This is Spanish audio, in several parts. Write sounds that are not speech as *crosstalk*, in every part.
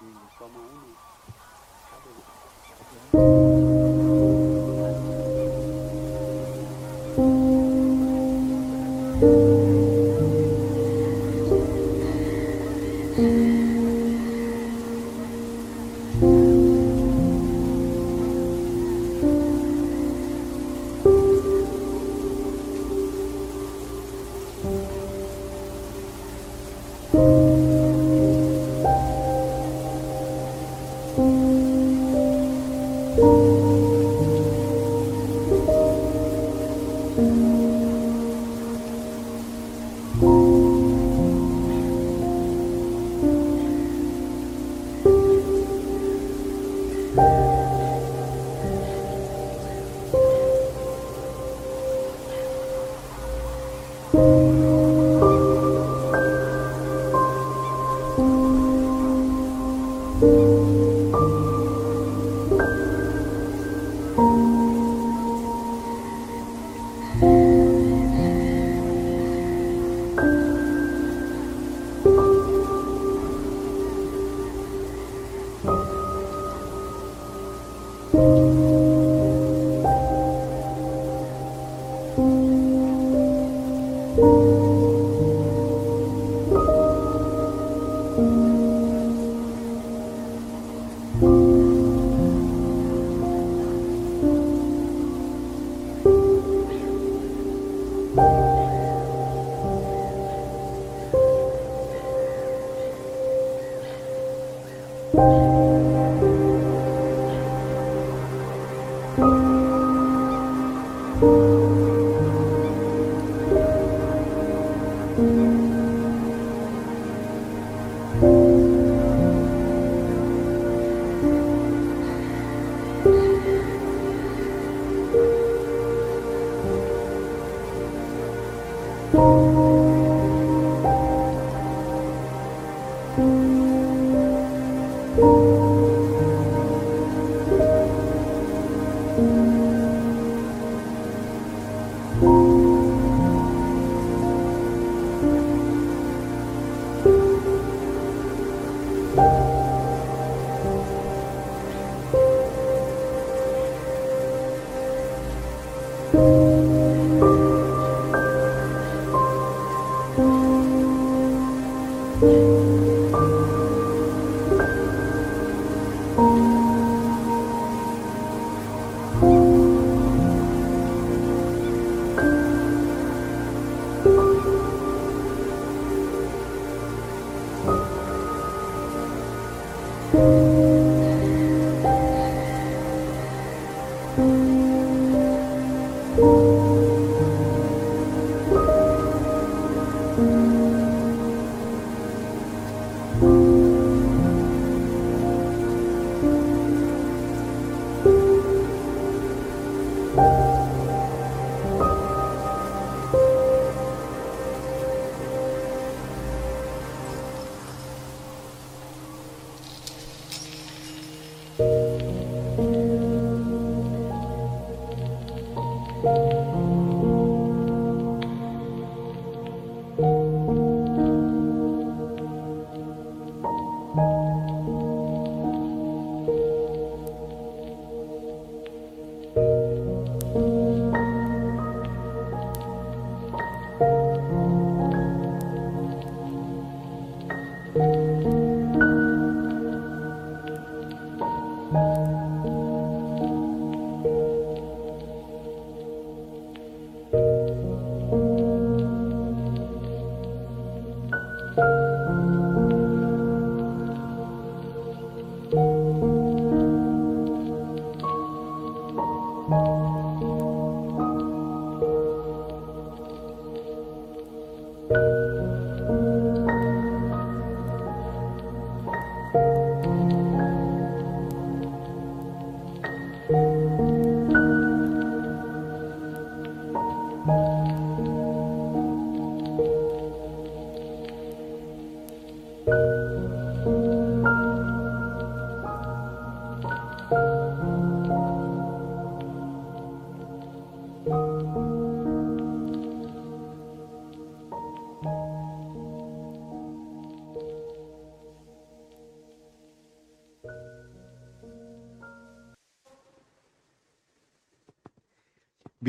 si toma uno.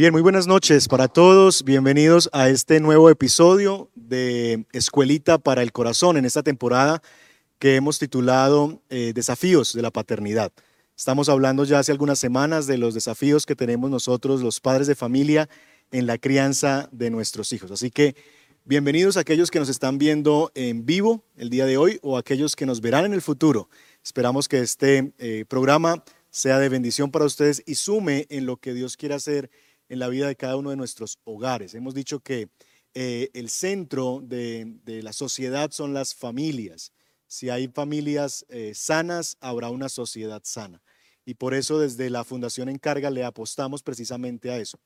Muy buenas noches para todos. Bienvenidos a este nuevo episodio de Escuelita para el Corazón en esta temporada que hemos titulado eh, Desafíos de la Paternidad. Estamos hablando ya hace algunas semanas de los desafíos que tenemos nosotros, los padres de familia, en la crianza de nuestros hijos. Así que bienvenidos a aquellos que nos están viendo en vivo el día de hoy o aquellos que nos verán en el futuro. Esperamos que este eh, programa sea de bendición para ustedes y sume en lo que Dios quiere hacer en la vida de cada uno de nuestros hogares. Hemos dicho que eh, el centro de, la sociedad son las familias. Si hay familias eh, sanas, habrá una sociedad sana. Y por eso desde la Fundación Encarga le apostamos precisamente a eso,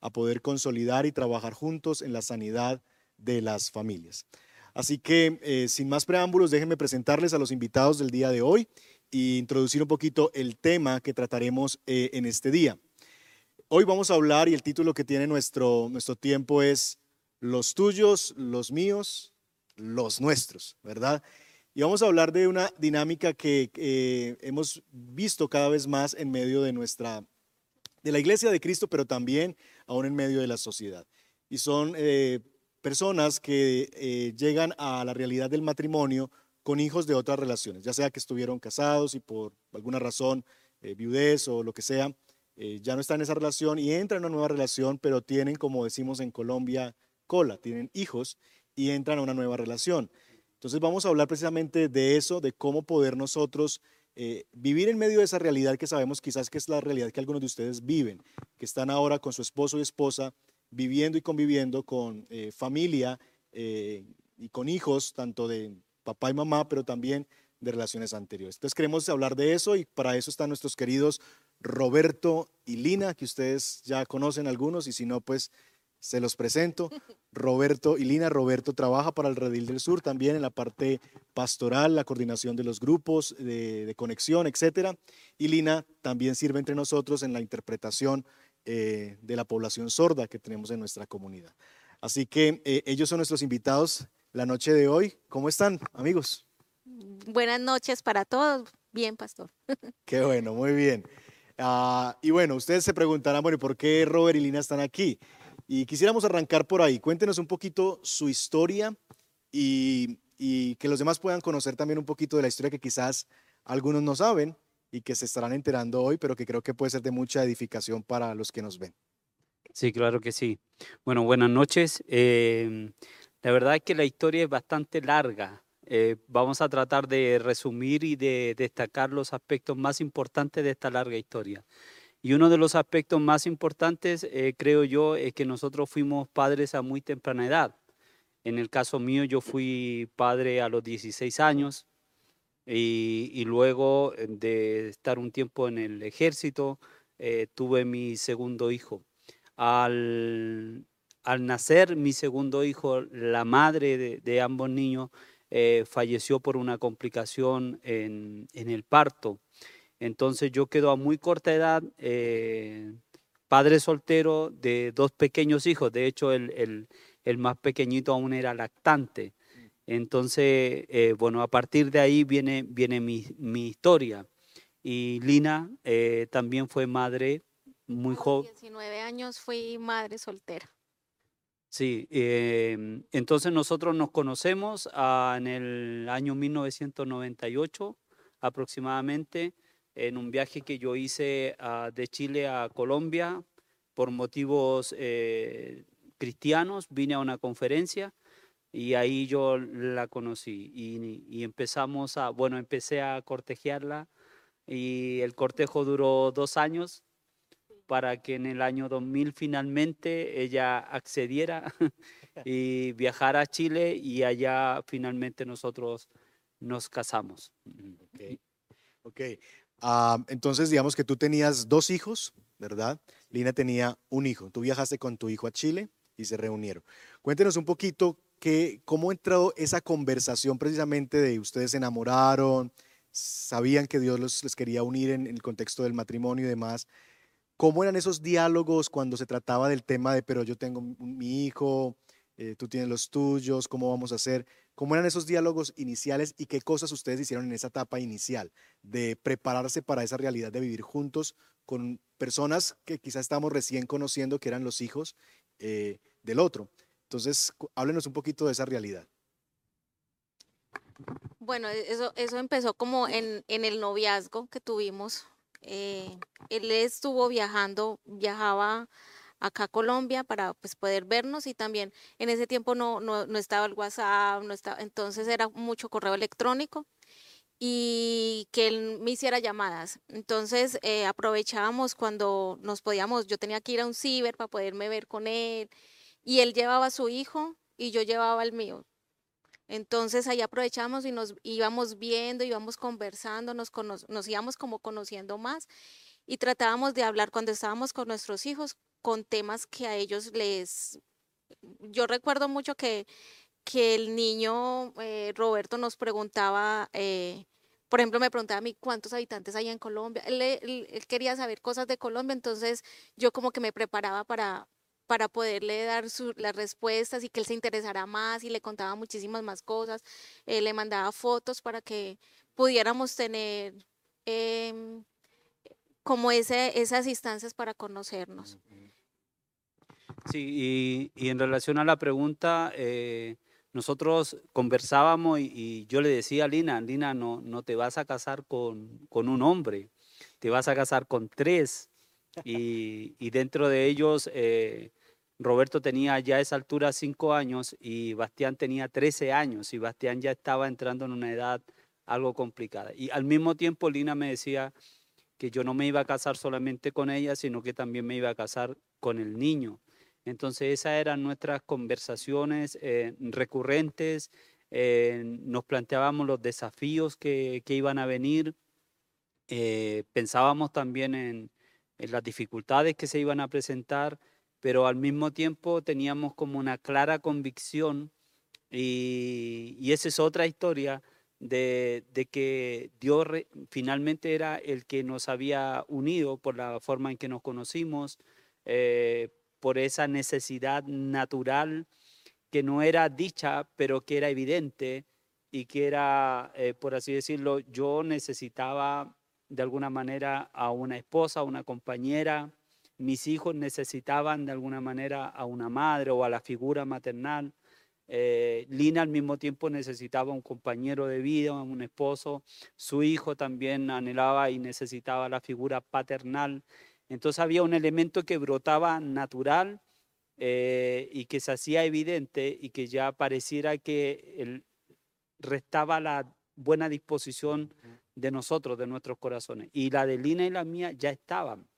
a poder consolidar y trabajar juntos en la sanidad de las familias. Así que, eh, sin más preámbulos, déjenme presentarles a los invitados del día de hoy e introducir un poquito el tema que trataremos en este día. Hoy vamos a hablar y el título que tiene nuestro, nuestro tiempo es Los tuyos, los míos, los nuestros, ¿verdad? Y vamos a hablar de una dinámica que hemos visto cada vez más en medio de nuestra, de la iglesia de Cristo, pero también aún en medio de la sociedad. Y son eh, personas que eh, llegan a la realidad del matrimonio con hijos de otras relaciones, ya sea que estuvieron casados y por alguna razón, eh, viudez o lo que sea, eh, ya no está en esa relación y entra en una nueva relación, pero tienen, como decimos en Colombia, cola, tienen hijos y entran a una nueva relación. Entonces vamos a hablar precisamente de eso, de cómo poder nosotros eh, vivir en medio de esa realidad que sabemos quizás que es la realidad que algunos de ustedes viven, que están ahora con su esposo y esposa, viviendo y conviviendo con eh, familia y con hijos, tanto de papá y mamá, pero también de relaciones anteriores. Entonces queremos hablar de eso y para eso están nuestros queridos Roberto y Lina, que ustedes ya conocen algunos y si no, pues se los presento. *laughs* Roberto y Lina. Roberto trabaja para el Redil del Sur también en la parte pastoral, la coordinación de los grupos de, conexión, etc. Y Lina también sirve entre nosotros en la interpretación eh, de la población sorda que tenemos en nuestra comunidad. Así que eh, ellos son nuestros invitados la noche de hoy. ¿Cómo están, amigos? Buenas noches para todos. Bien, pastor. Qué bueno, muy bien. Ah, y bueno, ustedes se preguntarán, bueno, ¿por qué Robert y Lina están aquí? Y quisiéramos arrancar por ahí. Cuéntenos un poquito su historia y, que los demás puedan conocer también un poquito de la historia que quizás algunos no saben y que se estarán enterando hoy, pero que creo que puede ser de mucha edificación para los que nos ven. Sí, claro que sí. Bueno, buenas noches. Eh, la verdad es que la historia es bastante larga. Eh, vamos a tratar de resumir y de destacar los aspectos más importantes de esta larga historia. Y uno de los aspectos más importantes, eh, creo yo, es que nosotros fuimos padres a muy temprana edad. En el caso mío, yo fui padre a los 16 años y, luego de estar un tiempo en el ejército, eh, tuve mi segundo hijo. Al, nacer mi segundo hijo, la madre de ambos niños eh, falleció por una complicación en, el parto. Entonces yo quedo a muy corta edad, eh, padre soltero de dos pequeños hijos, de hecho el, más pequeñito aún era lactante. Entonces, eh, bueno, a partir de ahí viene, viene mi, mi historia. Y Lina también fue madre muy joven. 19 años fui madre soltera. Sí, em, entonces nosotros nos conocemos ah, en el año 1998 aproximadamente en un viaje que yo hice ah, de Chile a Colombia por motivos eh, cristianos, vine a una conferencia y ahí yo la conocí y, empezamos a, bueno, empecé a cortejearla y el cortejo duró dos años para que en el año 2000 finalmente ella accediera *laughs* *laughs* y viajara a Chile y allá finalmente nosotros nos casamos. Ok. Ah, entonces, digamos que tú tenías dos hijos, ¿verdad? Lina tenía un hijo. Tú viajaste con tu hijo a Chile y se reunieron. Cuéntenos un poquito que, cómo entró esa conversación precisamente de ustedes se enamoraron, sabían que Dios los, les quería unir en el contexto del matrimonio y demás. ¿Cómo eran esos diálogos cuando se trataba del tema de, pero yo tengo mi hijo, eh, tú tienes los tuyos, ¿cómo vamos a hacer? ¿Cómo eran esos diálogos iniciales y qué cosas ustedes hicieron en esa etapa inicial de prepararse para esa realidad de vivir juntos con personas que quizás estamos recién conociendo que eran los hijos eh, del otro. Entonces, háblenos un poquito de esa realidad. Bueno, e, eso, eso empezó como en, en el noviazgo que tuvimos. Eh, él estuvo viajando, viajaba acá a Colombia para pues, poder vernos y también en ese tiempo no, no, no estaba el WhatsApp, no estaba, entonces era mucho correo electrónico y que él me hiciera llamadas. Entonces eh, aprovechábamos cuando nos podíamos, yo tenía que ir a un ciber para poderme ver con él y él llevaba a su hijo y yo llevaba el mío. Entonces ahí aprovechamos y nos íbamos viendo, íbamos conversando, nos, nos íbamos como conociendo más y tratábamos de hablar cuando estábamos con nuestros hijos con temas que a ellos les... Yo recuerdo mucho que, que el niño eh, Roberto nos preguntaba, eh, por ejemplo, me preguntaba a mí cuántos habitantes hay en Colombia. Él, él, quería saber cosas de Colombia, entonces yo como que me preparaba para, para poderle dar las respuestas y que él se interesara más y le contaba muchísimas más cosas. Eh, le mandaba fotos para que pudiéramos tener em, como ese, esas instancias para conocernos. Sí, y, en relación a la pregunta, eh, nosotros conversábamos y, yo le decía a Lina, Lina, no, no te vas a casar con, con un hombre, te vas a casar con tres. *laughs* Y, y dentro de ellos, eh, Roberto tenía ya a esa altura cinco años y Bastián tenía 13 años y Bastián ya estaba entrando en una edad algo complicada. Y al mismo tiempo Lina me decía que yo no me iba a casar solamente con ella, sino que también me iba a casar con el niño. Entonces esas eran nuestras conversaciones eh, recurrentes, eh, nos planteábamos los desafíos que, iban a venir, eh, pensábamos también en, las dificultades que se iban a presentar, pero al mismo tiempo teníamos como una clara convicción y, esa es otra historia de, que Dios finalmente era el que nos había unido por la forma en que nos conocimos, por esa necesidad natural que no era dicha, pero que era evidente y que era, eh, por así decirlo, yo necesitaba de alguna manera a una esposa, a una compañera, mis hijos necesitaban de alguna manera a una madre o a la figura maternal. Eh, Lina al mismo tiempo necesitaba un compañero de vida, un esposo. Su hijo también anhelaba y necesitaba la figura paternal. Entonces había un elemento que brotaba natural eh, y que se hacía evidente y que ya pareciera que el, restaba la buena disposición de nosotros, de nuestros corazones. Y la de Lina y la mía ya estaban.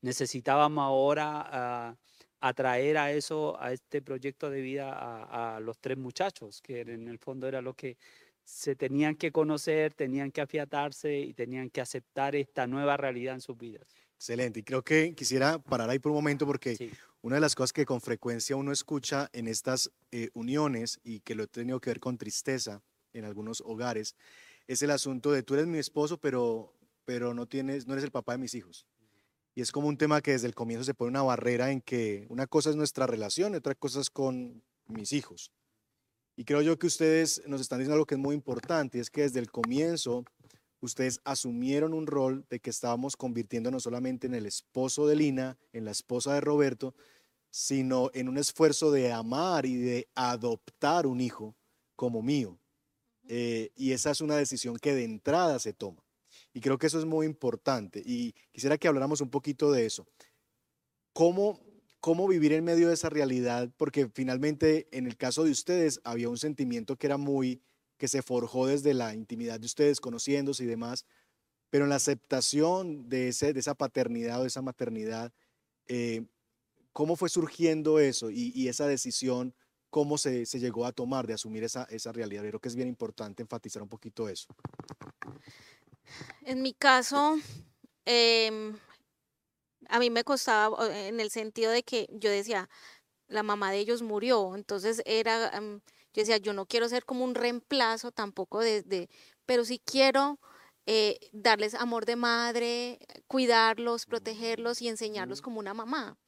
Necesitábamos ahora atraer a eso, a este proyecto de vida, a, a, los tres muchachos, que en el fondo era lo que se tenían que conocer, tenían que afiatarse y tenían que aceptar esta nueva realidad en sus vidas. Excelente. Y creo que quisiera parar ahí por un momento porque una de las cosas que con frecuencia uno escucha en estas eh, uniones y que lo he tenido que ver con tristeza en algunos hogares es el asunto de tú eres mi esposo, pero, pero no, tienes, no eres el papá de mis hijos. Y es como un tema que desde el comienzo se pone una barrera en que una cosa es nuestra relación y otra cosa es con mis hijos. Y creo yo que ustedes nos están diciendo algo que es muy importante, y es que desde el comienzo ustedes asumieron un rol de que estábamos convirtiendo solamente en el esposo de Lina, en la esposa de Roberto, sino en un esfuerzo de amar y de adoptar un hijo como mío. Eh, y esa es una decisión que de entrada se toma. Y creo que eso es muy importante. Y quisiera que habláramos un poquito de eso. ¿Cómo, cómo vivir en medio de esa realidad? Porque finalmente, en el caso de ustedes, había un sentimiento que era muy que se forjó desde la intimidad de ustedes, conociéndose y demás, pero en la aceptación de, ese, de esa paternidad o de esa maternidad, eh, ¿cómo fue surgiendo eso y, esa decisión? ¿Cómo se, se, llegó a tomar de asumir esa, esa realidad? Creo que es bien importante enfatizar un poquito eso. En mi caso, em, a mí me costaba en el sentido de que yo decía, la mamá de ellos murió, entonces era, em, yo decía, yo no quiero ser como un reemplazo tampoco de, pero sí quiero eh, darles amor de madre, cuidarlos, protegerlos y enseñarlos como una mamá.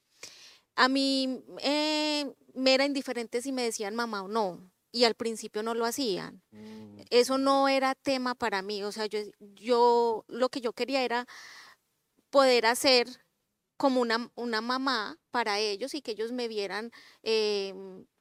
A mí eh, me era indiferente si me decían mamá o no, y al principio no lo hacían. Mm. Eso no era tema para mí, o sea, yo, yo lo que yo quería era poder hacer como una, una mamá para ellos y que ellos me vieran eh,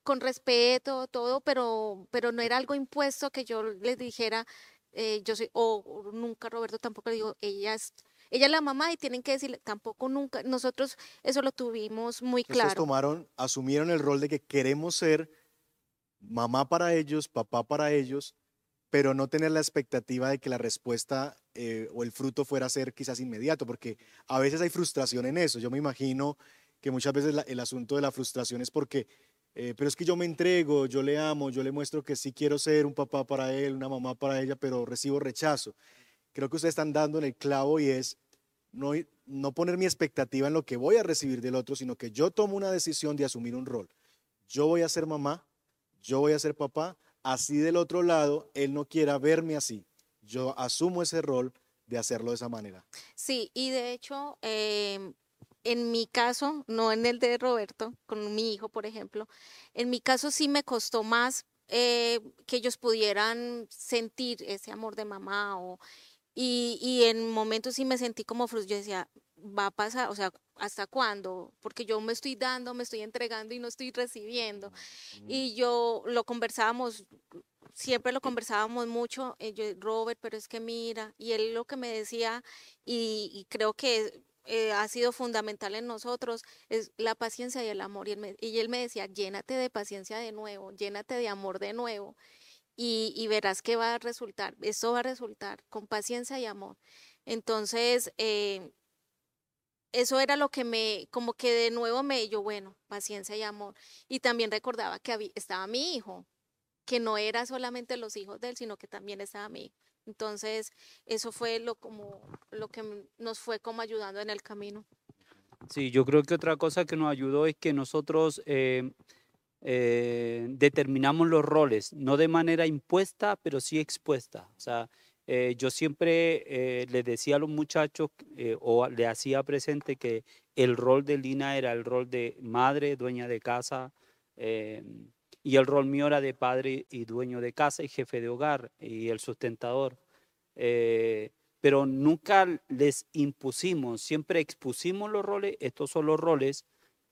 con respeto, todo, pero, pero no era algo impuesto que yo les dijera, eh, yo soy, o nunca Roberto tampoco le digo, ella es, ella es la mamá y tienen que decirle, tampoco nunca, nosotros eso lo tuvimos muy Ustedes claro. tomaron, asumieron el rol de que queremos ser mamá para ellos, papá para ellos, pero no tener la expectativa de que la respuesta eh, o el fruto fuera a ser quizás inmediato, porque a veces hay frustración en eso. Yo me imagino que muchas veces el asunto de la frustración es porque, eh, pero es que yo me entrego, yo le amo, yo le muestro que sí quiero ser un papá para él, una mamá para ella, pero recibo rechazo. Creo que ustedes están dando en el clavo y es no, no poner mi expectativa en lo que voy a recibir del otro, sino que yo tomo una decisión de asumir un rol. Yo voy a ser mamá, yo voy a ser papá, así del otro lado, él no quiera verme así. Yo asumo ese rol de hacerlo de esa manera. Sí, y de hecho, em, en mi caso, no en el de Roberto, con mi hijo, por ejemplo, en mi caso sí me costó más eh, que ellos pudieran sentir ese amor de mamá o, y, y en momentos sí me sentí como frustrada. Yo decía, va a pasar, o sea, ¿hasta cuándo? Porque yo me estoy dando, me estoy entregando y no estoy recibiendo. Y yo lo conversábamos, siempre lo conversábamos mucho, eh, yo, Robert, pero es que mira, y él lo que me decía, y, y creo que eh, ha sido fundamental en nosotros, es la paciencia y el amor. Y él, me, y él me decía, llénate de paciencia de nuevo, llénate de amor de nuevo, y, y verás que va a resultar, eso va a resultar con paciencia y amor. Entonces, eh, eso era lo que me, como que de nuevo me, yo, bueno, paciencia y amor. Y también recordaba que había- estaba mi hijo, que no era solamente los hijos de él, sino que también estaba mi hijo. Entonces, eso fue lo, como, lo que nos fue como ayudando en el camino. Sí, yo creo que otra cosa que nos ayudó es que nosotros eh, eh, determinamos los roles, no de manera impuesta, pero sí expuesta. O sea, eh, yo siempre eh, les decía a los muchachos eh, o le hacía presente que el rol de Lina era el rol de madre, dueña de casa, eh, y el rol mío era de padre y dueño de casa y jefe de hogar y el sustentador. Pero nunca les impusimos, siempre expusimos los roles, estos son los roles,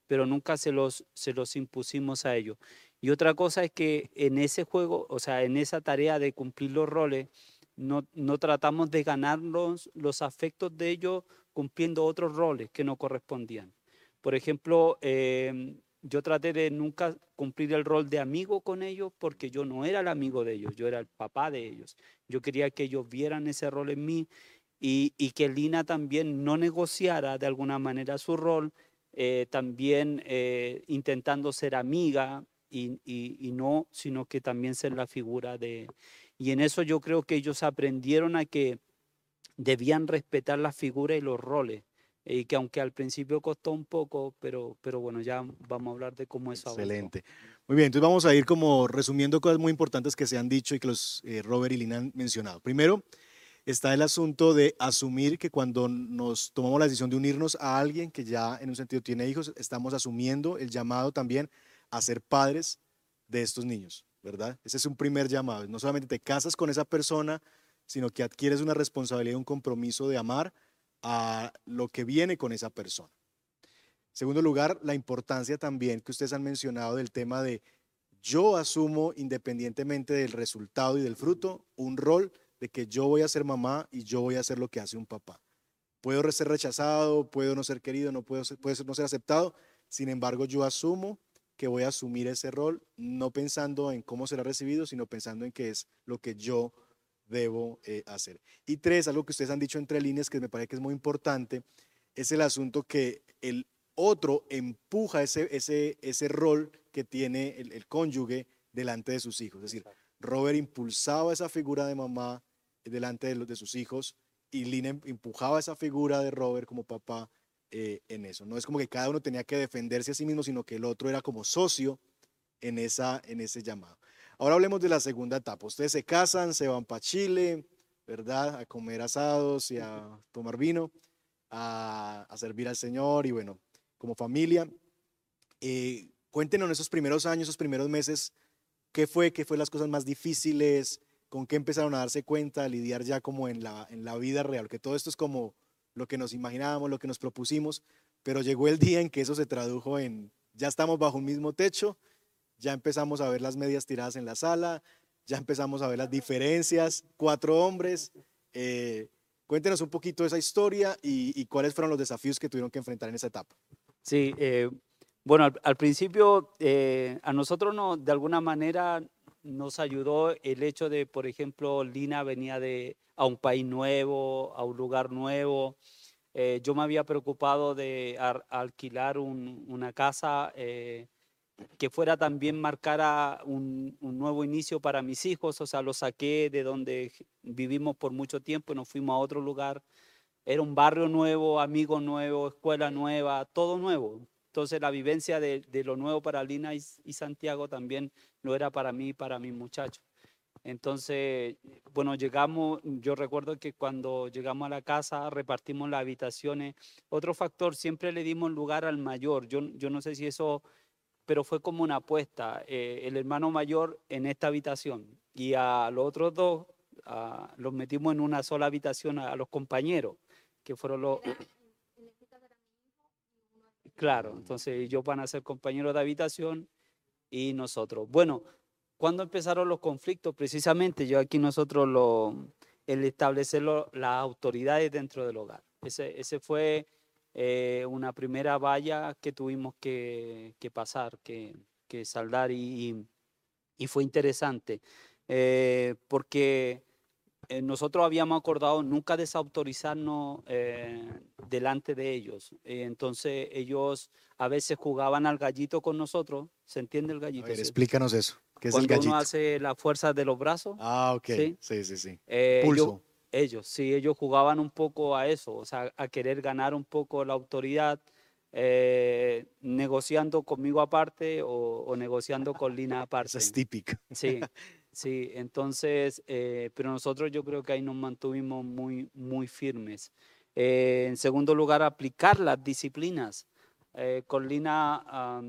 pero nunca se los, se los impusimos a ellos. Y otra cosa es que en ese juego, o sea, en esa tarea de cumplir los roles, no, no tratamos de ganarnos los afectos de ellos cumpliendo otros roles que no correspondían. Por ejemplo, eh, yo traté de nunca cumplir el rol de amigo con ellos porque yo no era el amigo de ellos, yo era el papá de ellos. Yo quería que ellos vieran ese rol en mí y, y que Lina también no negociara de alguna manera su rol, eh, también eh, intentando ser amiga y, y, y no, sino que también ser la figura de... Y en eso yo creo que ellos aprendieron a que debían respetar la figura y los roles y que aunque al principio costó un poco, pero, pero bueno, ya vamos a hablar de cómo avanzó. Excelente. Muy bien, entonces vamos a ir como resumiendo cosas muy importantes que se han dicho y que los eh, Robert y Lina han mencionado. Primero, está el asunto de asumir que cuando nos tomamos la decisión de unirnos a alguien que ya en un sentido tiene hijos, estamos asumiendo el llamado también a ser padres de estos niños, ¿verdad? Ese es un primer llamado. No solamente te casas con esa persona, sino que adquieres una responsabilidad, un compromiso de amar a lo que viene con esa persona. Segundo lugar, la importancia también que ustedes han mencionado del tema de yo asumo independientemente del resultado y del fruto un rol de que yo voy a ser mamá y yo voy a hacer lo que hace un papá. Puedo ser rechazado, puedo no ser querido, no puedo ser, puede ser, no ser aceptado, sin embargo yo asumo que voy a asumir ese rol no pensando en cómo será recibido, sino pensando en qué es lo que yo debo eh, hacer. Y tres, algo que ustedes han dicho entre líneas que me parece que es muy importante, es el asunto que el otro empuja ese, ese, ese rol que tiene el, el cónyuge delante de sus hijos. Es decir, Robert impulsaba esa figura de mamá delante de, los, de sus hijos y Lina em, empujaba esa figura de Robert como papá eh, en eso. No es como que cada uno tenía que defenderse a sí mismo, sino que el otro era como socio en, esa, en ese llamado. Ahora hablemos de la segunda etapa. Ustedes se casan, se van para Chile, ¿verdad? A comer asados y a tomar vino, a, servir al Señor y bueno, como familia. Eh, cuéntenos esos primeros años, esos primeros meses, ¿qué fue? ¿Qué fue las cosas más difíciles? ¿Con qué empezaron a darse cuenta, a lidiar ya como en la, en la vida real? Que todo esto es como lo que nos imaginábamos, lo que nos propusimos, pero llegó el día en que eso se tradujo en, ya estamos bajo un mismo techo, ya empezamos a ver las medias tiradas en la sala, ya empezamos a ver las diferencias, cuatro hombres. Eh, cuéntenos un poquito esa historia y, cuáles fueron los desafíos que tuvieron que enfrentar en esa etapa. Sí, eh, bueno, al, principio eh, a nosotros no, de alguna manera nos ayudó el hecho de, por ejemplo, Lina venía de, a un país nuevo, a un lugar nuevo. Eh, yo me había preocupado de alquilar una casa eh, que fuera también marcara un, un, nuevo inicio para mis hijos, o sea, los saqué de donde vivimos por mucho tiempo y nos fuimos a otro lugar. Era un barrio nuevo, amigos nuevos, escuela nueva, todo nuevo. Entonces la vivencia de, lo nuevo para Lina y, Santiago también lo era para mí y para mis muchachos. Entonces, bueno, llegamos, yo recuerdo que cuando llegamos a la casa repartimos las habitaciones. Otro factor, siempre le dimos lugar al mayor. Yo, yo no sé si eso, pero fue como una apuesta. Eh, el hermano mayor en esta habitación y a los otros dos los metimos en una sola habitación a los compañeros, que fueron los... Claro, entonces ellos van a ser compañeros de habitación y nosotros. Bueno, ¿cuándo empezaron los conflictos? Precisamente yo aquí nosotros lo, el establecer las autoridades dentro del hogar. Ese, ese fue eh, una primera valla que tuvimos que, pasar, que, que saldar y, y, fue interesante eh, porque eh, nosotros habíamos acordado nunca desautorizarnos eh, delante de ellos. entonces ellos a veces jugaban al gallito con nosotros. ¿Se entiende el gallito? explícanos eso. ¿Qué es Cuando uno hace la fuerza de los brazos. Ah, ok. Sí, sí, sí. Eh, Pulso. Ellos, sí, ellos jugaban un poco a eso, o sea, a querer ganar un poco la autoridad. negociando conmigo aparte o, negociando con Lina *laughs* aparte. es típico. Sí, *laughs* Sí, entonces, eh, pero nosotros yo creo que ahí nos mantuvimos muy, muy firmes. Eh, en segundo lugar, aplicar las disciplinas. Eh, con Lina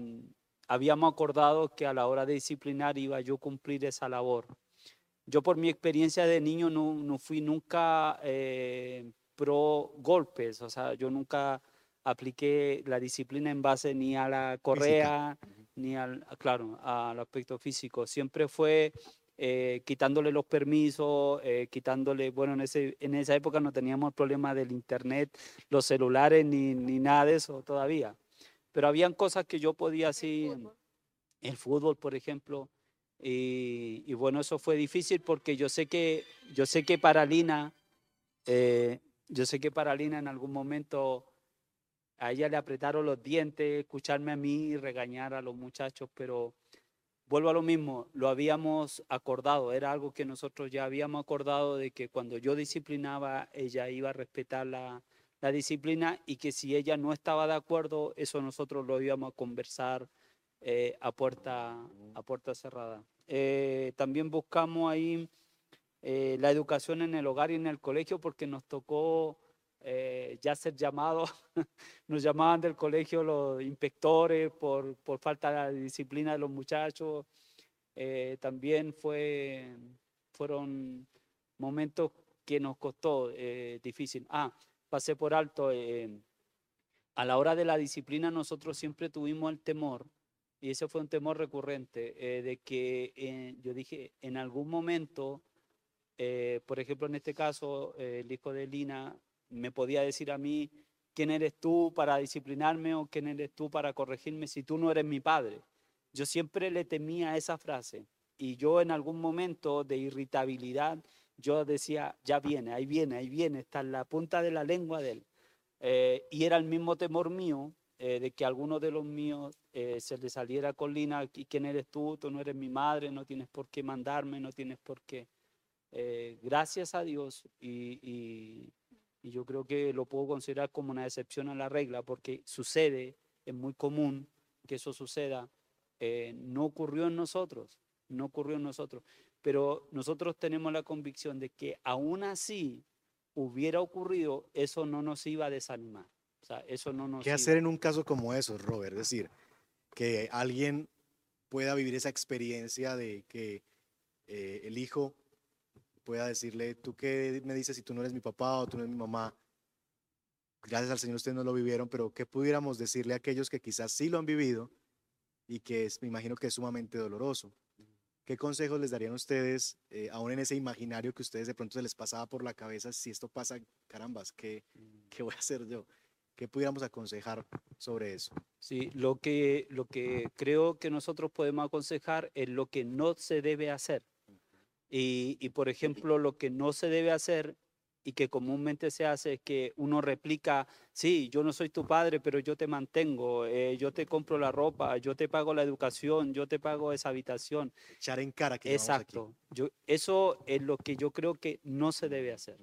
habíamos acordado que a la hora de disciplinar iba yo a cumplir esa labor. Yo por mi experiencia de niño no, no fui nunca pro golpes, o sea, yo nunca apliqué la disciplina en base ni a la correa, ni al, claro, al aspecto físico. Siempre fue eh, quitándole los permisos, eh, quitándole, bueno, en, ese, en esa época no teníamos el problema del internet, los celulares, ni, ni nada de eso todavía. Pero habían cosas que yo podía así, el fútbol, por ejemplo, y, y, bueno, eso fue difícil porque yo sé que, yo sé que para Lina, eh, yo sé que para Lina en algún momento a ella le apretaron los dientes, escucharme a mí y regañar a los muchachos, pero vuelvo a lo mismo, lo habíamos acordado, era algo que nosotros ya habíamos acordado de que cuando yo disciplinaba, ella iba a respetar la, disciplina y que si ella no estaba de acuerdo, eso nosotros lo íbamos a conversar eh, a, puerta, a puerta cerrada. Eh, también buscamos ahí eh, la educación en el hogar y en el colegio porque nos tocó eh, ya ser llamados, *laughs* nos llamaban del colegio los inspectores por, por falta de disciplina de los muchachos. Eh, también fue, fueron momentos que nos costó eh, difícil. Ah, pasé por alto. a la hora de la disciplina nosotros siempre tuvimos el temor, y ese fue un temor recurrente, de que yo dije, en algún momento, por ejemplo, en este caso, el hijo de Lina me podía decir a mí, ¿quién eres tú para disciplinarme o quién eres tú para corregirme si tú no eres mi padre? Yo siempre le temía esa frase y yo en algún momento de irritabilidad, yo decía, ya viene, ahí viene, ahí viene, está en la punta de la lengua de él. Eh, y era el mismo temor mío eh, de que alguno de los míos eh, se le saliera con Lina, ¿y quién eres tú? Tú no eres mi madre, no tienes por qué mandarme, no tienes por qué. gracias a Dios y yo creo que lo puedo considerar como una excepción a la regla porque sucede, es muy común que eso suceda. Eh, no ocurrió en nosotros, no ocurrió en nosotros, pero nosotros tenemos la convicción de que aún así hubiera ocurrido, eso no nos iba a desanimar. O sea, eso no nos ¿Qué hacer en un caso como eso, Robert? Es decir, que alguien pueda vivir esa experiencia de que eh, el hijo pueda decirle, tú qué me dices si tú no eres mi papá o tú no eres mi mamá, gracias al Señor ustedes no lo vivieron, pero ¿qué pudiéramos decirle a aquellos que quizás sí lo han vivido y que es, me imagino que es sumamente doloroso? ¿Qué consejos les darían ustedes, eh, aún en ese imaginario que ustedes de pronto se les pasaba por la cabeza, si esto pasa, carambas, ¿qué, qué voy a hacer yo? ¿Qué pudiéramos aconsejar sobre eso? Sí, lo que, lo que creo que nosotros podemos aconsejar es lo que no se debe hacer. Y, y, por ejemplo, lo que no se debe hacer y que comúnmente se hace es que uno replica, sí, yo no soy tu padre, pero yo te mantengo, eh, yo te compro la ropa, yo te pago la educación, yo te pago esa habitación. Echar en cara que Exacto. Yo, eso es lo que yo creo que no se debe hacer.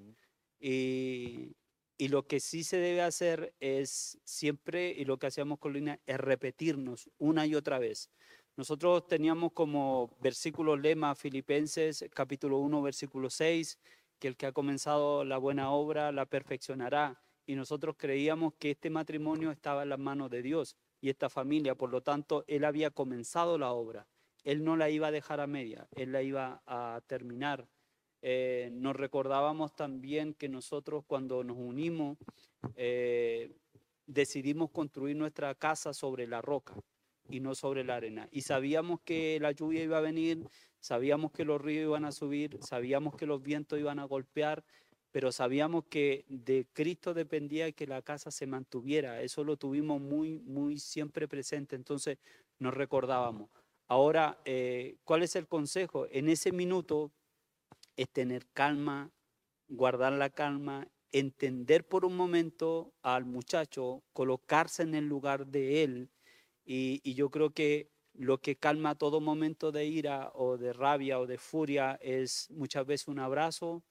Y, y lo que sí se debe hacer es siempre, y lo que hacíamos con Lina, es repetirnos una y otra vez. Nosotros teníamos como versículo lema Filipenses capítulo 1, versículo 6, que el que ha comenzado la buena obra la perfeccionará. Y nosotros creíamos que este matrimonio estaba en las manos de Dios y esta familia, por lo tanto, él había comenzado la obra. Él no la iba a dejar a media, él la iba a terminar. Eh, nos recordábamos también que nosotros cuando nos unimos eh, decidimos construir nuestra casa sobre la roca y no sobre la arena. Y sabíamos que la lluvia iba a venir, sabíamos que los ríos iban a subir, sabíamos que los vientos iban a golpear, pero sabíamos que de Cristo dependía que la casa se mantuviera. Eso lo tuvimos muy, muy siempre presente. Entonces nos recordábamos. Ahora, eh, ¿cuál es el consejo? En ese minuto es tener calma, guardar la calma, entender por un momento al muchacho, colocarse en el lugar de él. Y, yo creo que lo que calma todo momento de ira o de rabia o de furia es muchas veces un abrazo,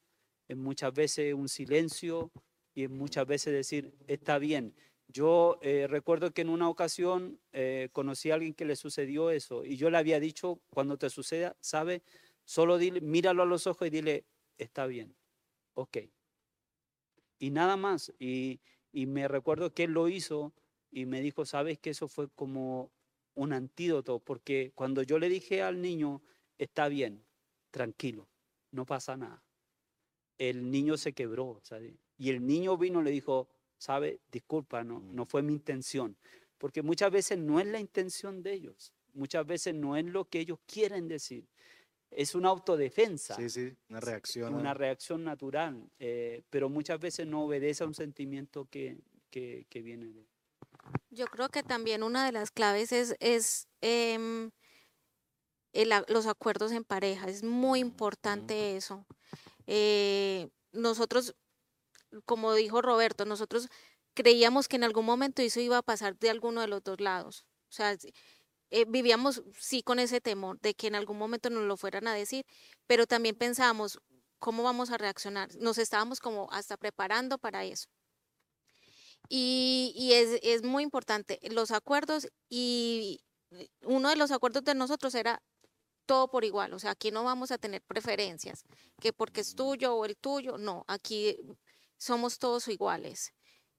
es muchas veces un silencio y es muchas veces decir, está bien. Yo eh, recuerdo que en una ocasión eh, conocí a alguien que le sucedió eso y yo le había dicho, cuando te suceda, ¿sabe? Solo dile, míralo a los ojos y dile, está bien, ok. Y nada más. Y, y me recuerdo que él lo hizo y me dijo, ¿sabes que eso fue como un antídoto, porque cuando yo le dije al niño, está bien, tranquilo, no pasa nada, el niño se quebró, y el niño vino y le dijo, sabe, disculpa, no, no fue mi intención, porque muchas veces no es la intención de ellos, muchas veces no es lo que ellos quieren decir. Es una autodefensa. Sí, sí, una reacción. Una reacción natural, eh, pero muchas veces no obedece a un sentimiento que, que, que viene de yo creo que también una de las claves es, es em, los acuerdos en pareja. Es muy importante eso. Eh, nosotros, como dijo Roberto, nosotros creíamos que en algún momento eso iba a pasar de alguno de los dos lados. O sea, eh, vivíamos sí con ese temor de que en algún momento nos lo fueran a decir, pero también pensábamos, ¿cómo vamos a reaccionar? Nos estábamos como hasta preparando para eso. Y, es, es, muy importante los acuerdos y uno de los acuerdos de nosotros era todo por igual, o sea, aquí no vamos a tener preferencias, que porque es tuyo o el tuyo, no, aquí somos todos iguales.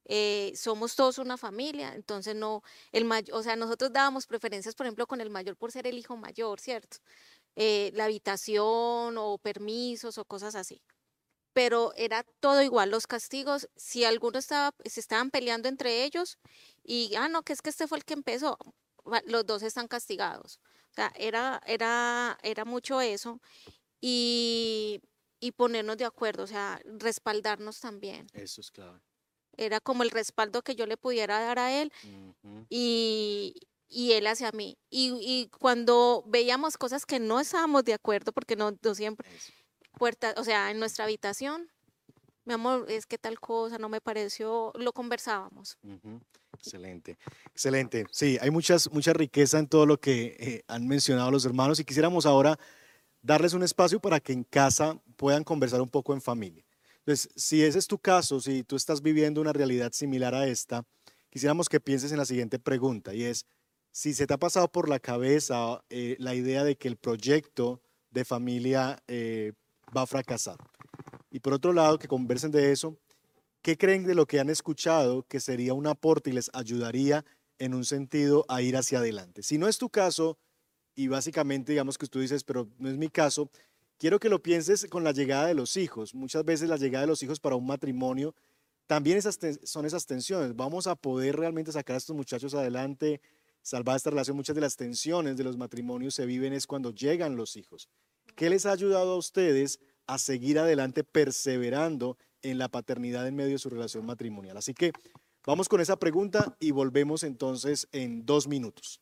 Eh, somos todos una familia, entonces no, el mayor, o sea, nosotros dábamos preferencias, por ejemplo, con el mayor por ser el hijo mayor, ¿cierto? Eh, la habitación o permisos o cosas así pero era todo igual, los castigos, si alguno estaba, se estaban peleando entre ellos y, ah, no, que es que este fue el que empezó, los dos están castigados. O sea, era, era, era mucho eso y, y ponernos de acuerdo, o sea, respaldarnos también. Eso es clave. Era como el respaldo que yo le pudiera dar a él y, y él hacia mí. Y, y, cuando veíamos cosas que no estábamos de acuerdo, porque no, no siempre, puerta, o sea, en nuestra habitación, mi amor, es que tal cosa no me pareció, lo conversábamos. Excelente, excelente. Sí, hay muchas, mucha riqueza en todo lo que eh, han mencionado los hermanos y quisiéramos ahora darles un espacio para que en casa puedan conversar un poco en familia. Entonces, si ese es tu caso, si tú estás viviendo una realidad similar a esta, quisiéramos que pienses en la siguiente pregunta y es, si se te ha pasado por la cabeza eh, la idea de que el proyecto de familia eh, va a fracasar. Y por otro lado, que conversen de eso, ¿qué creen de lo que han escuchado que sería un aporte y les ayudaría en un sentido a ir hacia adelante? Si no es tu caso, y básicamente digamos que tú dices, pero no es mi caso, quiero que lo pienses con la llegada de los hijos. Muchas veces la llegada de los hijos para un matrimonio también esas son esas tensiones. Vamos a poder realmente sacar a estos muchachos adelante, salvar esta relación. Muchas de las tensiones de los matrimonios se viven es cuando llegan los hijos. ¿Qué les ha ayudado a ustedes a seguir adelante perseverando en la paternidad en medio de su relación matrimonial? Así que vamos con esa pregunta y volvemos entonces en dos minutos.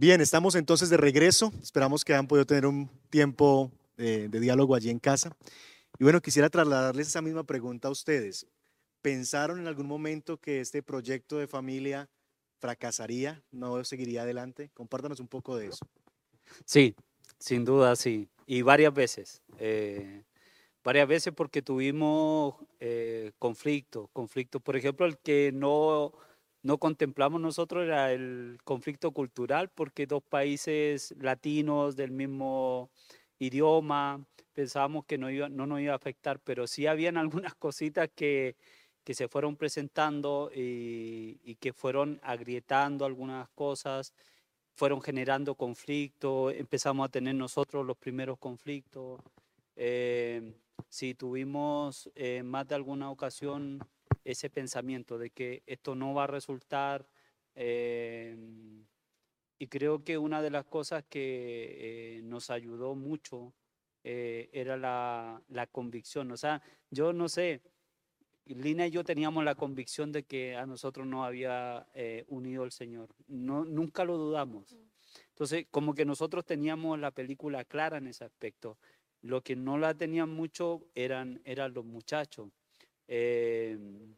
Bien, estamos entonces de regreso. Esperamos que hayan podido tener un tiempo de, diálogo allí en casa. Y bueno, quisiera trasladarles esa misma pregunta a ustedes. ¿Pensaron en algún momento que este proyecto de familia fracasaría, no seguiría adelante? Compártanos un poco de eso. Sí, sin duda, sí. Y varias veces. Eh, varias veces porque tuvimos eh, conflictos. Conflictos, por ejemplo, el que no no contemplamos nosotros era el conflicto cultural, porque dos países latinos del mismo idioma, pensábamos que no, iba, no nos iba a afectar, pero sí habían *laughs* algunas cositas que, se fueron presentando y, que fueron agrietando algunas cosas, fueron generando conflictos, empezamos a tener nosotros los primeros conflictos. Eh, si tuvimos eh, más de alguna ocasión ese pensamiento de que esto no va a resultar. Em, y creo que una de las cosas que eh, nos ayudó mucho eh, era la, la, convicción. O sea, yo no sé, Lina y yo teníamos la convicción de que a nosotros no había eh, unido el Señor. No, nunca lo dudamos. Entonces, como que nosotros teníamos la película clara en ese aspecto. Lo que no la tenían mucho eran, eran los muchachos. Em,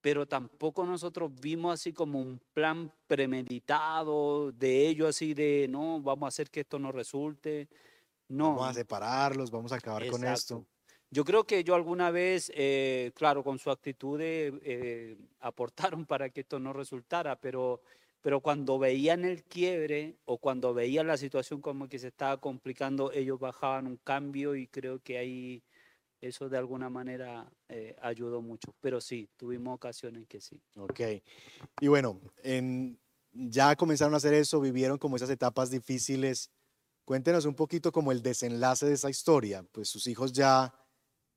pero tampoco nosotros vimos así como un plan premeditado de ellos, así de, no, vamos a hacer que esto no resulte. No. Vamos a separarlos, vamos a acabar con esto. Yo creo que yo alguna vez, eh, claro, con su actitud eh, aportaron para que esto no resultara, pero, pero cuando veían el quiebre o cuando veían la situación como que se estaba complicando, ellos bajaban un cambio y creo que ahí eso de alguna manera eh, ayudó mucho. Pero sí, tuvimos ocasiones que sí. Ok. Y bueno, en, ya comenzaron a hacer eso, vivieron como esas etapas difíciles. Cuéntenos un poquito como el desenlace de esa historia. Pues sus hijos ya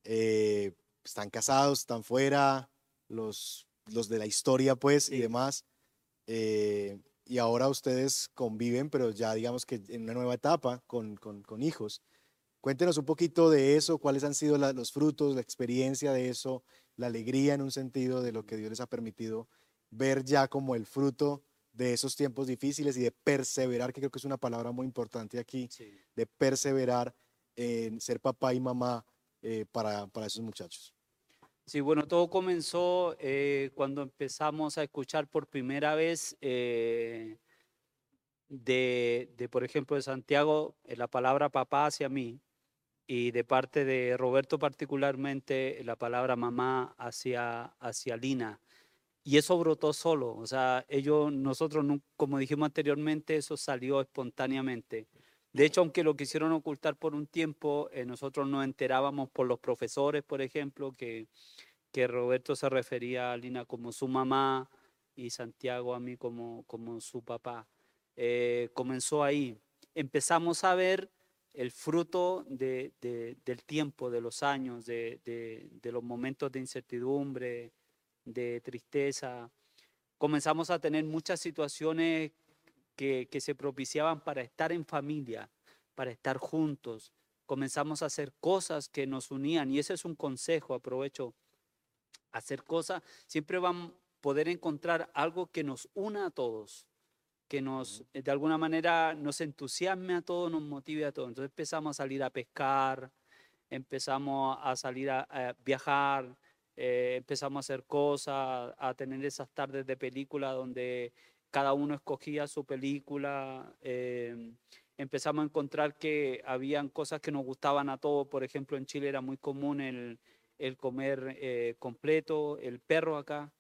eh, están casados, están fuera, los, los de la historia pues y demás. Eh, y ahora ustedes conviven, pero ya digamos que en una nueva etapa con, con, con hijos. Cuéntenos un poquito de eso, cuáles han sido los frutos, la experiencia de eso, la alegría en un sentido de lo que Dios les ha permitido ver ya como el fruto de esos tiempos difíciles y de perseverar, que creo que es una palabra muy importante aquí, de perseverar en ser papá y mamá eh, para, para, esos muchachos. Sí, bueno, todo comenzó eh, cuando empezamos a escuchar por primera vez eh, de, de, por ejemplo, de Santiago, la palabra papá hacia mí y de parte de Roberto particularmente la palabra mamá hacia, hacia Lina. Y eso brotó solo, o sea, ellos, nosotros, como dijimos anteriormente, eso salió espontáneamente. De hecho, aunque lo quisieron ocultar por un tiempo, eh, nosotros nos enterábamos por los profesores, por ejemplo, que, que Roberto se refería a Lina como su mamá y Santiago a mí como, como su papá. Eh, comenzó ahí. Empezamos a ver el fruto de, del tiempo, de los años, de, de, los momentos de incertidumbre, de tristeza. Comenzamos a tener muchas situaciones que, que se propiciaban para estar en familia, para estar juntos. Comenzamos a hacer cosas que nos unían y ese es un consejo, aprovecho, hacer cosas, siempre van a poder encontrar algo que nos una a todos que nos, eh, de alguna manera, nos entusiasme a todos, nos motive a todos. Entonces empezamos a salir a pescar, empezamos a salir a, viajar, eh, empezamos a hacer cosas, a tener esas tardes de película donde cada uno escogía su película. Eh, empezamos a encontrar que habían cosas que nos gustaban a todos. Por ejemplo, en Chile era muy común el, el comer completo, el perro acá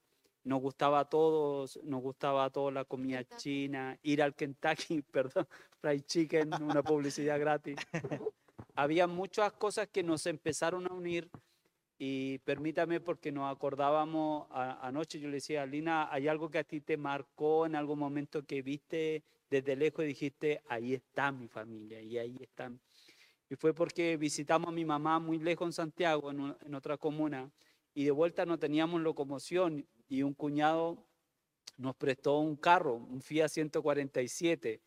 nos gustaba a todos, nos gustaba a todos la comida china, ir al Kentucky, *laughs* perdón, Fried Chicken, una publicidad gratis. Había muchas cosas que nos empezaron a unir y permítame porque nos acordábamos anoche, yo le decía, Lina, ¿hay algo que a ti te marcó en algún momento que viste desde lejos y dijiste, ahí está mi familia y ahí están? Y fue porque visitamos a mi mamá muy lejos en Santiago, en, en otra comuna, y de vuelta no teníamos locomoción y un cuñado nos prestó un carro, un Fiat 147,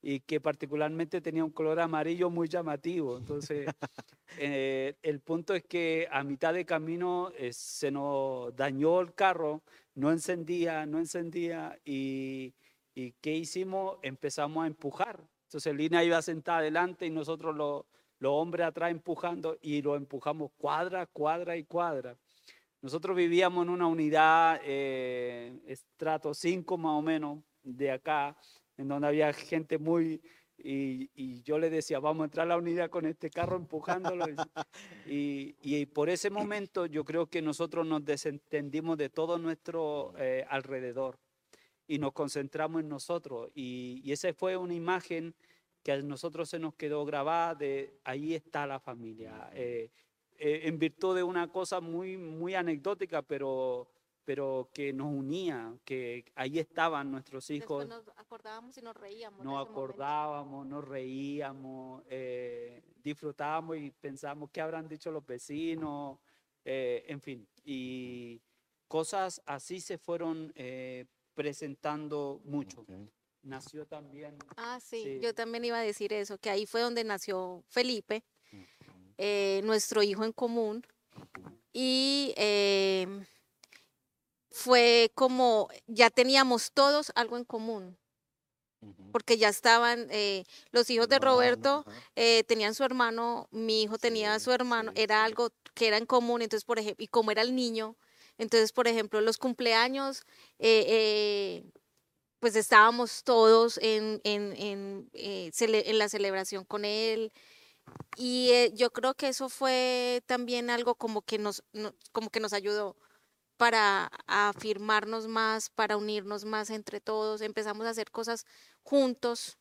y que particularmente tenía un color amarillo muy llamativo. Entonces, *laughs* eh, el punto es que a mitad de camino eh, se nos dañó el carro, no encendía, no encendía, y, y ¿qué hicimos? Empezamos a empujar. Entonces, Lina iba sentada adelante y nosotros los, los hombres atrás empujando, y lo empujamos cuadra, cuadra y cuadra. Nosotros vivíamos en una unidad, eh, estrato 5 más o menos, de acá, en donde había gente muy... Y, yo le decía, vamos a entrar a la unidad con este carro empujándolo. y, y, por ese momento yo creo que nosotros nos desentendimos de todo nuestro eh, alrededor y nos concentramos en nosotros. Y, y esa fue una imagen que a nosotros se nos quedó grabada de ahí está la familia. Eh, eh, en virtud de una cosa muy, muy anecdótica, pero, pero que nos unía, que ahí estaban nuestros hijos. nos acordábamos y nos reíamos. Nos acordábamos, nos reíamos, eh, disfrutábamos y pensábamos qué habrán dicho los vecinos, eh, en fin. Y cosas así se fueron presentando mucho. Nació también. Ah, sí, yo también iba a decir eso, que ahí fue donde nació Felipe. Eh, nuestro hijo en común. Y eh, fue como, ya teníamos todos algo en común, porque ya estaban, eh, los hijos de Roberto tenían su hermano, mi hijo tenía su hermano, era algo que era en común, entonces, por ejemplo, y como era el niño, entonces, por ejemplo, los cumpleaños, pues estábamos todos en, en, en, en la celebración con él, Y eh, yo creo que eso fue también algo como que nos, no- como que nos ayudó para afirmarnos más, para unirnos más entre todos. Empezamos a hacer cosas juntos.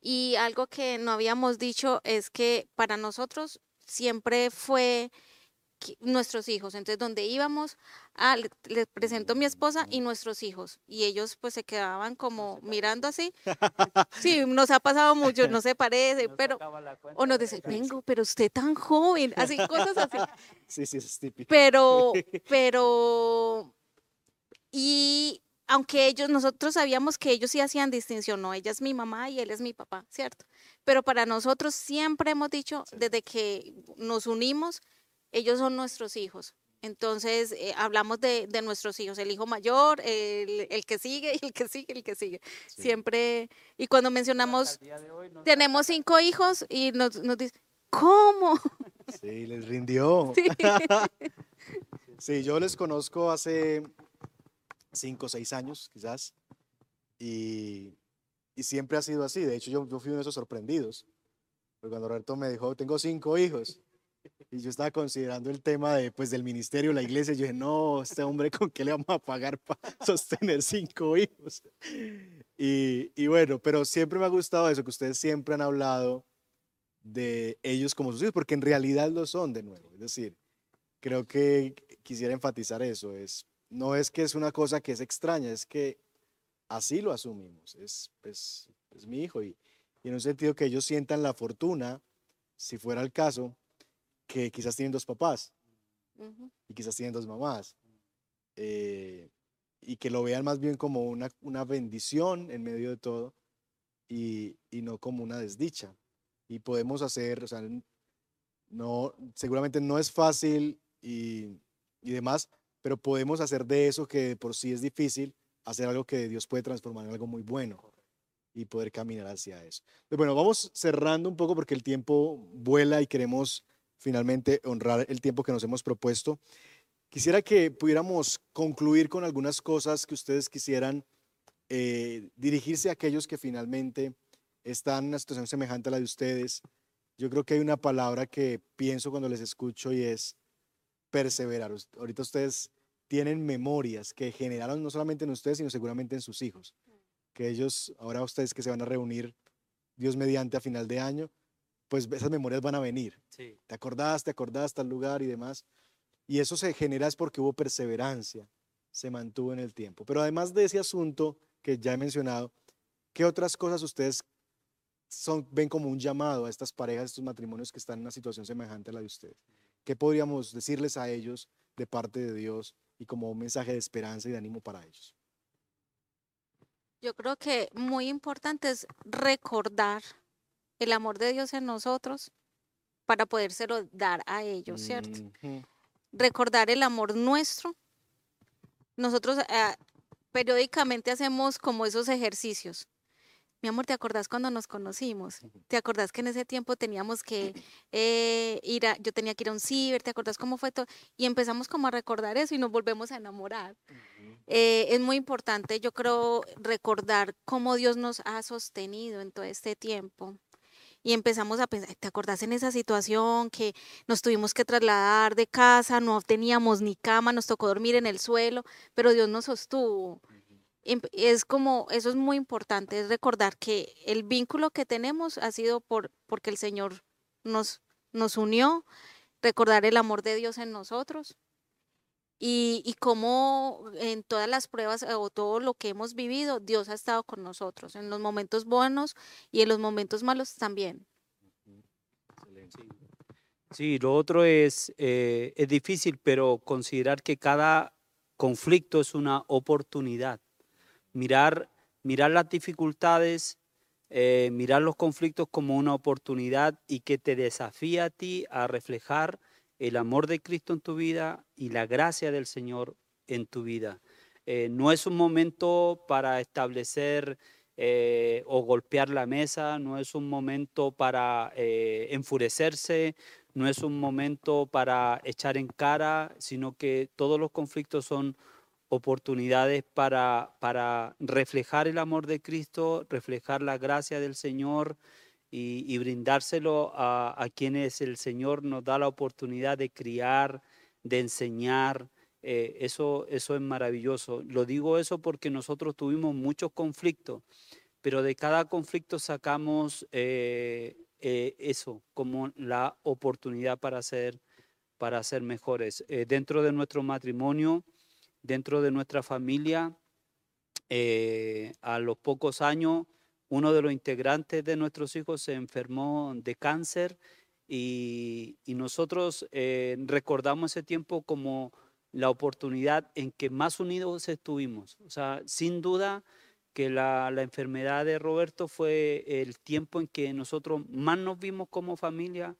Y algo que no habíamos dicho es que para nosotros siempre fue nuestros hijos. Entonces, donde íbamos, ah, le, le presento a mi esposa y nuestros hijos. Y ellos pues se quedaban como mirando así. Sí, nos ha pasado mucho, no se parece, *laughs* pero... O nos dicen, vengo, pero usted tan joven, así, *laughs* cosas así. Sí, sí, eso es típico. Pero, *laughs* pero, y aunque ellos, nosotros sabíamos que ellos sí hacían distinción, no, ella es mi mamá y él es mi papá, ¿cierto? Pero para nosotros siempre hemos dicho, desde que nos unimos, ellos son nuestros hijos. Entonces, eh, hablamos de, de nuestros hijos, el hijo mayor, el, el que sigue, el que sigue, el que sigue. Sí. Siempre, y cuando mencionamos, tenemos cinco hijos y nos, nos dicen, ¿cómo? *laughs* Sí, les rindió. Sí. *laughs* Sí, yo les conozco hace cinco o seis años, quizás, y, y siempre ha sido así. De hecho, yo, yo fui uno de esos sorprendidos. Porque cuando Roberto me dijo, tengo cinco hijos, y yo estaba considerando el tema de, pues, del ministerio, la iglesia, yo dije, no, este hombre, ¿con qué le vamos a pagar para *laughs* sostener cinco hijos? Y, y bueno, pero siempre me ha gustado eso, que ustedes siempre han hablado de ellos como sus hijos, porque en realidad lo son de nuevo. Es decir, creo que quisiera enfatizar eso. Es, no es que es una cosa que es extraña, es que así lo asumimos. Es, es, es mi hijo. Y, y en un sentido que ellos sientan la fortuna, si fuera el caso, que quizás tienen dos papás y quizás tienen dos mamás. eh, y que lo vean más bien como una, una bendición en medio de todo y, y no como una desdicha. Y podemos hacer, o sea, no, seguramente no es fácil y, y demás, pero podemos hacer de eso que de por sí es difícil, hacer algo que Dios puede transformar en algo muy bueno y poder caminar hacia eso. Pero bueno, vamos cerrando un poco porque el tiempo vuela y queremos finalmente honrar el tiempo que nos hemos propuesto. Quisiera que pudiéramos concluir con algunas cosas que ustedes quisieran eh, dirigirse a aquellos que finalmente están en una situación semejante a la de ustedes. Yo creo que hay una palabra que pienso cuando les escucho y es perseverar. Ahorita ustedes tienen memorias que generaron no solamente en ustedes, sino seguramente en sus hijos. Que ellos, ahora ustedes que se van a reunir, Dios mediante a final de año, pues esas memorias van a venir. Sí. ¿Te acordás? ¿Te acordás tal lugar y demás? Y eso se genera es porque hubo perseverancia, se mantuvo en el tiempo. Pero además de ese asunto que ya he mencionado, ¿qué otras cosas ustedes son, ven como un llamado a estas parejas, a estos matrimonios que están en una situación semejante a la de ustedes? ¿Qué podríamos decirles a ellos de parte de Dios y como un mensaje de esperanza y de ánimo para ellos? Yo creo que muy importante es recordar el amor de Dios en nosotros para podérselo dar a ellos, ¿cierto? Recordar el amor nuestro. Nosotros eh, periódicamente hacemos como esos ejercicios. Mi amor, ¿te acordás cuando nos conocimos? ¿Te acordás que en ese tiempo teníamos que eh, ir a, yo tenía que ir a un ciber, ¿te acordás cómo fue todo? Y empezamos como a recordar eso y nos volvemos a enamorar. Eh, es muy importante, yo creo, recordar cómo Dios nos ha sostenido en todo este tiempo. Y empezamos a pensar, ¿te acordás en esa situación que nos tuvimos que trasladar de casa, no teníamos ni cama, nos tocó dormir en el suelo, pero Dios nos sostuvo? Em- Es como, eso es muy importante, es recordar que el vínculo que tenemos ha sido por, porque el Señor nos, nos unió, recordar el amor de Dios en nosotros y, y cómo en todas las pruebas eh, o todo lo que hemos vivido, Dios ha estado con nosotros, en los momentos buenos y en los momentos malos también. Sí, lo otro es, eh, es difícil, pero considerar que cada conflicto es una oportunidad. Mirar, mirar las dificultades, eh, mirar los conflictos como una oportunidad y que te desafía a ti a reflejar el amor de Cristo en tu vida y la gracia del Señor en tu vida. Eh, no es un momento para establecer eh, o golpear la mesa, no es un momento para eh, enfurecerse, no es un momento para echar en cara, sino que todos los conflictos son oportunidades para, para reflejar el amor de Cristo, reflejar la gracia del Señor y, brindárselo a, quienes el Señor nos da la oportunidad de criar, de enseñar. Eh, eso, eso es maravilloso. Lo digo eso porque nosotros tuvimos muchos conflictos, pero de cada conflicto sacamos eh, eh, eso como la oportunidad para ser, para ser mejores. dentro de nuestro matrimonio, dentro de nuestra familia, a los pocos años, uno de los integrantes de nuestros hijos se enfermó de cáncer y, nosotros eh, recordamos ese tiempo como la oportunidad en que más unidos estuvimos. O sea, sin duda que la, enfermedad de Roberto fue el tiempo en que nosotros más nos vimos como familia,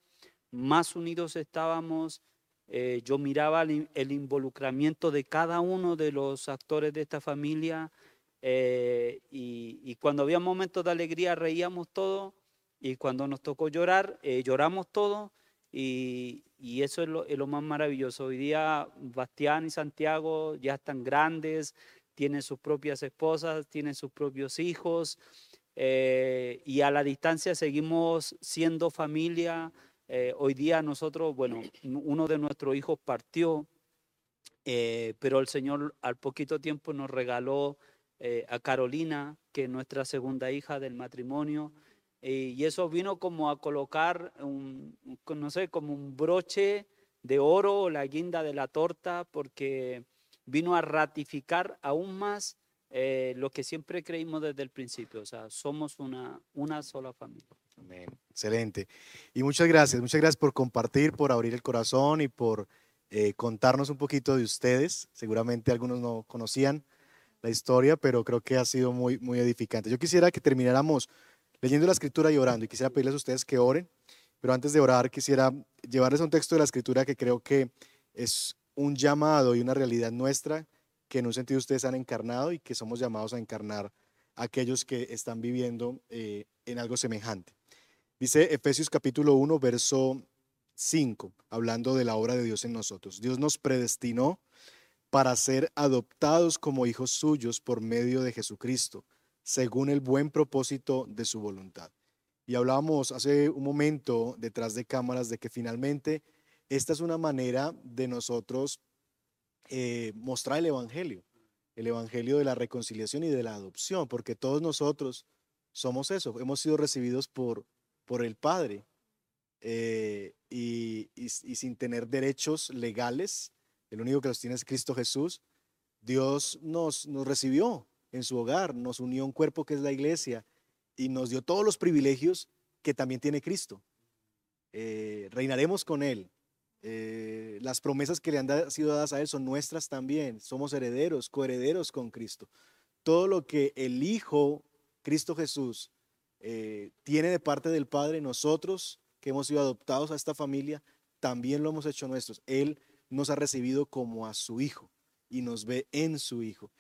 más unidos estábamos. Eh, yo miraba el involucramiento de cada uno de los actores de esta familia eh, y, cuando había momentos de alegría reíamos todos y cuando nos tocó llorar, eh, lloramos todos y, eso es lo, más maravilloso. Hoy día Bastián y Santiago ya están grandes, tienen sus propias esposas, tienen sus propios hijos eh, y a la distancia seguimos siendo familia. hoy día nosotros, bueno, uno de nuestros hijos partió, pero el Señor al poquito tiempo nos regaló eh, a Carolina, que es nuestra segunda hija del matrimonio, eh, y eso vino como a colocar, un, no sé, como un broche de oro o la guinda de la torta, porque vino a ratificar aún más eh, lo que siempre creímos desde el principio, o sea, somos una, una sola familia. Excelente. Y muchas gracias, muchas gracias por compartir, por abrir el corazón y por contarnos un poquito de ustedes. Seguramente algunos no conocían la historia, pero creo que ha sido muy, muy edificante. Yo quisiera que termináramos leyendo la escritura y orando, y quisiera pedirles a ustedes que oren, pero antes de orar quisiera llevarles un texto de la escritura que creo que es un llamado y una realidad nuestra que en un sentido ustedes han encarnado y que somos llamados a encarnar a aquellos que están viviendo eh, en algo semejante. Dice Efesios capítulo 1, verso 5, hablando de la obra de Dios en nosotros. Dios nos predestinó para ser adoptados como hijos suyos por medio de Jesucristo, según el buen propósito de su voluntad. Y hablábamos hace un momento detrás de cámaras de que finalmente esta es una manera de nosotros eh, mostrar el Evangelio, el Evangelio de la reconciliación y de la adopción, porque todos nosotros somos eso, hemos sido recibidos por, por el Padre eh, y sin tener derechos legales, el único que los tiene es Cristo Jesús, Dios nos, recibió en su hogar, nos unió un cuerpo que es la iglesia y nos dio todos los privilegios que también tiene Cristo. Eh, reinaremos con Él. Eh, las promesas que le han sido dadas a Él son nuestras también. Somos herederos, coherederos con Cristo. Todo lo que el Hijo, Cristo Jesús, eh, tiene de parte del Padre, nosotros que hemos sido adoptados a esta familia, también lo hemos hecho nuestros. Él nos ha recibido como a su Hijo y nos ve en su Hijo.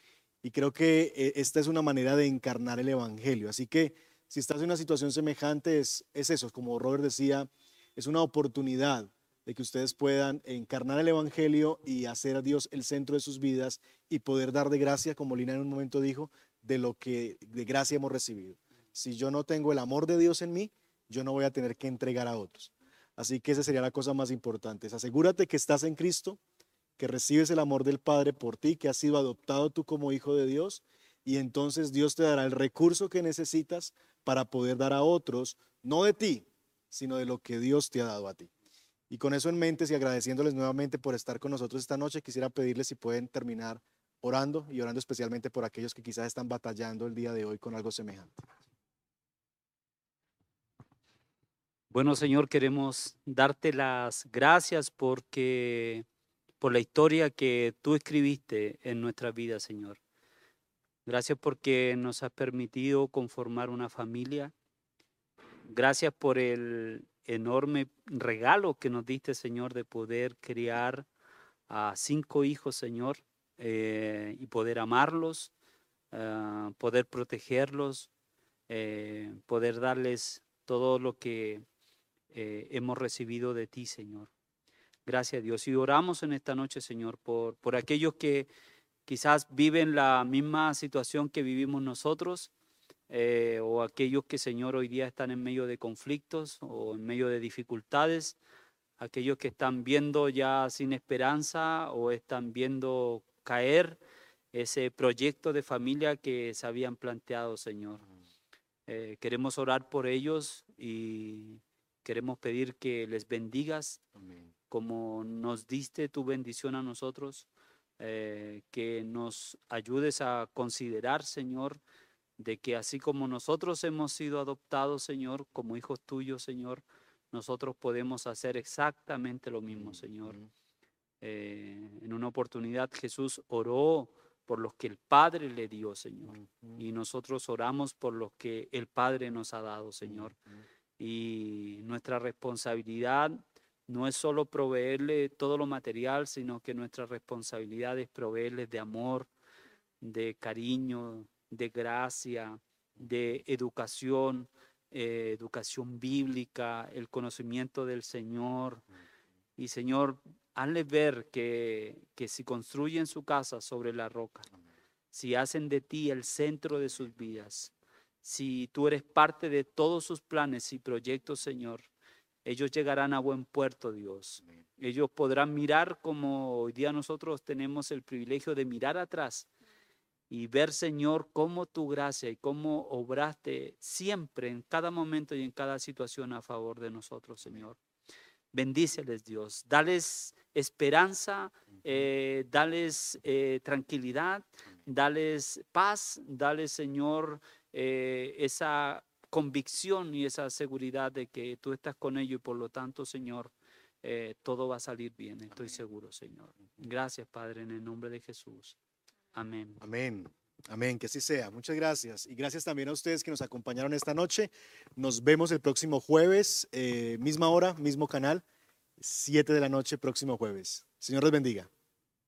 Y creo que eh, esta es una manera de encarnar el Evangelio. Así que si estás en una situación semejante, es, es eso, como Robert decía, es una oportunidad de que ustedes puedan encarnar el Evangelio y hacer a Dios el centro de sus vidas y poder dar de gracia, como Lina en un momento dijo, de lo que de gracia hemos recibido. Si yo no tengo el amor de Dios en mí, yo no voy a tener que entregar a otros. Así que esa sería la cosa más importante. Asegúrate que estás en Cristo, que recibes el amor del Padre por ti, que has sido adoptado tú como hijo de Dios, y entonces Dios te dará el recurso que necesitas para poder dar a otros, no de ti, sino de lo que Dios te ha dado a ti. Y con eso en mente y agradeciéndoles nuevamente por estar con nosotros esta noche, quisiera pedirles si pueden terminar orando y orando especialmente por aquellos que quizás están batallando el día de hoy con algo semejante. Bueno, Señor, queremos darte las gracias porque por la historia que tú escribiste en nuestra vida, Señor. Gracias porque nos has permitido conformar una familia. Gracias por el enorme regalo que nos diste, Señor, de poder criar a cinco hijos, Señor, eh, y poder amarlos, ah, poder protegerlos, eh, poder darles todo lo que eh, hemos recibido de ti, Señor. Gracias, Dios. Y oramos en esta noche, Señor, por, por aquellos que quizás viven la misma situación que vivimos nosotros, eh, o aquellos que, Señor, hoy día están en medio de conflictos o en medio de dificultades, aquellos que están viendo ya sin esperanza o están viendo caer ese proyecto de familia que se habían planteado, Señor. Eh, queremos orar por ellos y queremos pedir que les bendigas como nos diste tu bendición a nosotros, eh, que nos ayudes a considerar, Señor, de que así como nosotros hemos sido adoptados, Señor, como hijos tuyos, Señor, nosotros podemos hacer exactamente lo mismo, Señor. Eh, en una oportunidad Jesús oró por los que el Padre le dio, Señor. Y nosotros oramos por los que el Padre nos ha dado, Señor. Y nuestra responsabilidad no es solo proveerle todo lo material, sino que nuestra responsabilidad es proveerles de amor, de cariño, de gracia, de educación, eh, educación bíblica, el conocimiento del Señor. Y Señor, hazle ver que, que si construyen su casa sobre la roca, si hacen de ti el centro de sus vidas, si tú eres parte de todos sus planes y proyectos, Señor, ellos llegarán a buen puerto, Dios. Ellos podrán mirar como hoy día nosotros tenemos el privilegio de mirar atrás y ver, Señor, cómo tu gracia y cómo obraste siempre, en cada momento y en cada situación a favor de nosotros, Señor. Bendíceles, Dios. Dales esperanza, eh, dales eh, tranquilidad, dales paz, dales, Señor, eh, esa convicción y esa seguridad de que tú estás con ellos y por lo tanto, Señor, eh, todo va a salir bien, estoy seguro, Señor. Gracias, Padre, en el nombre de Jesús. Amén. Amén. Amén, que así sea. Muchas gracias. Y gracias también a ustedes que nos acompañaron esta noche. Nos vemos el próximo jueves, eh, misma hora, mismo canal, 7 de la noche, próximo jueves. Señor les bendiga.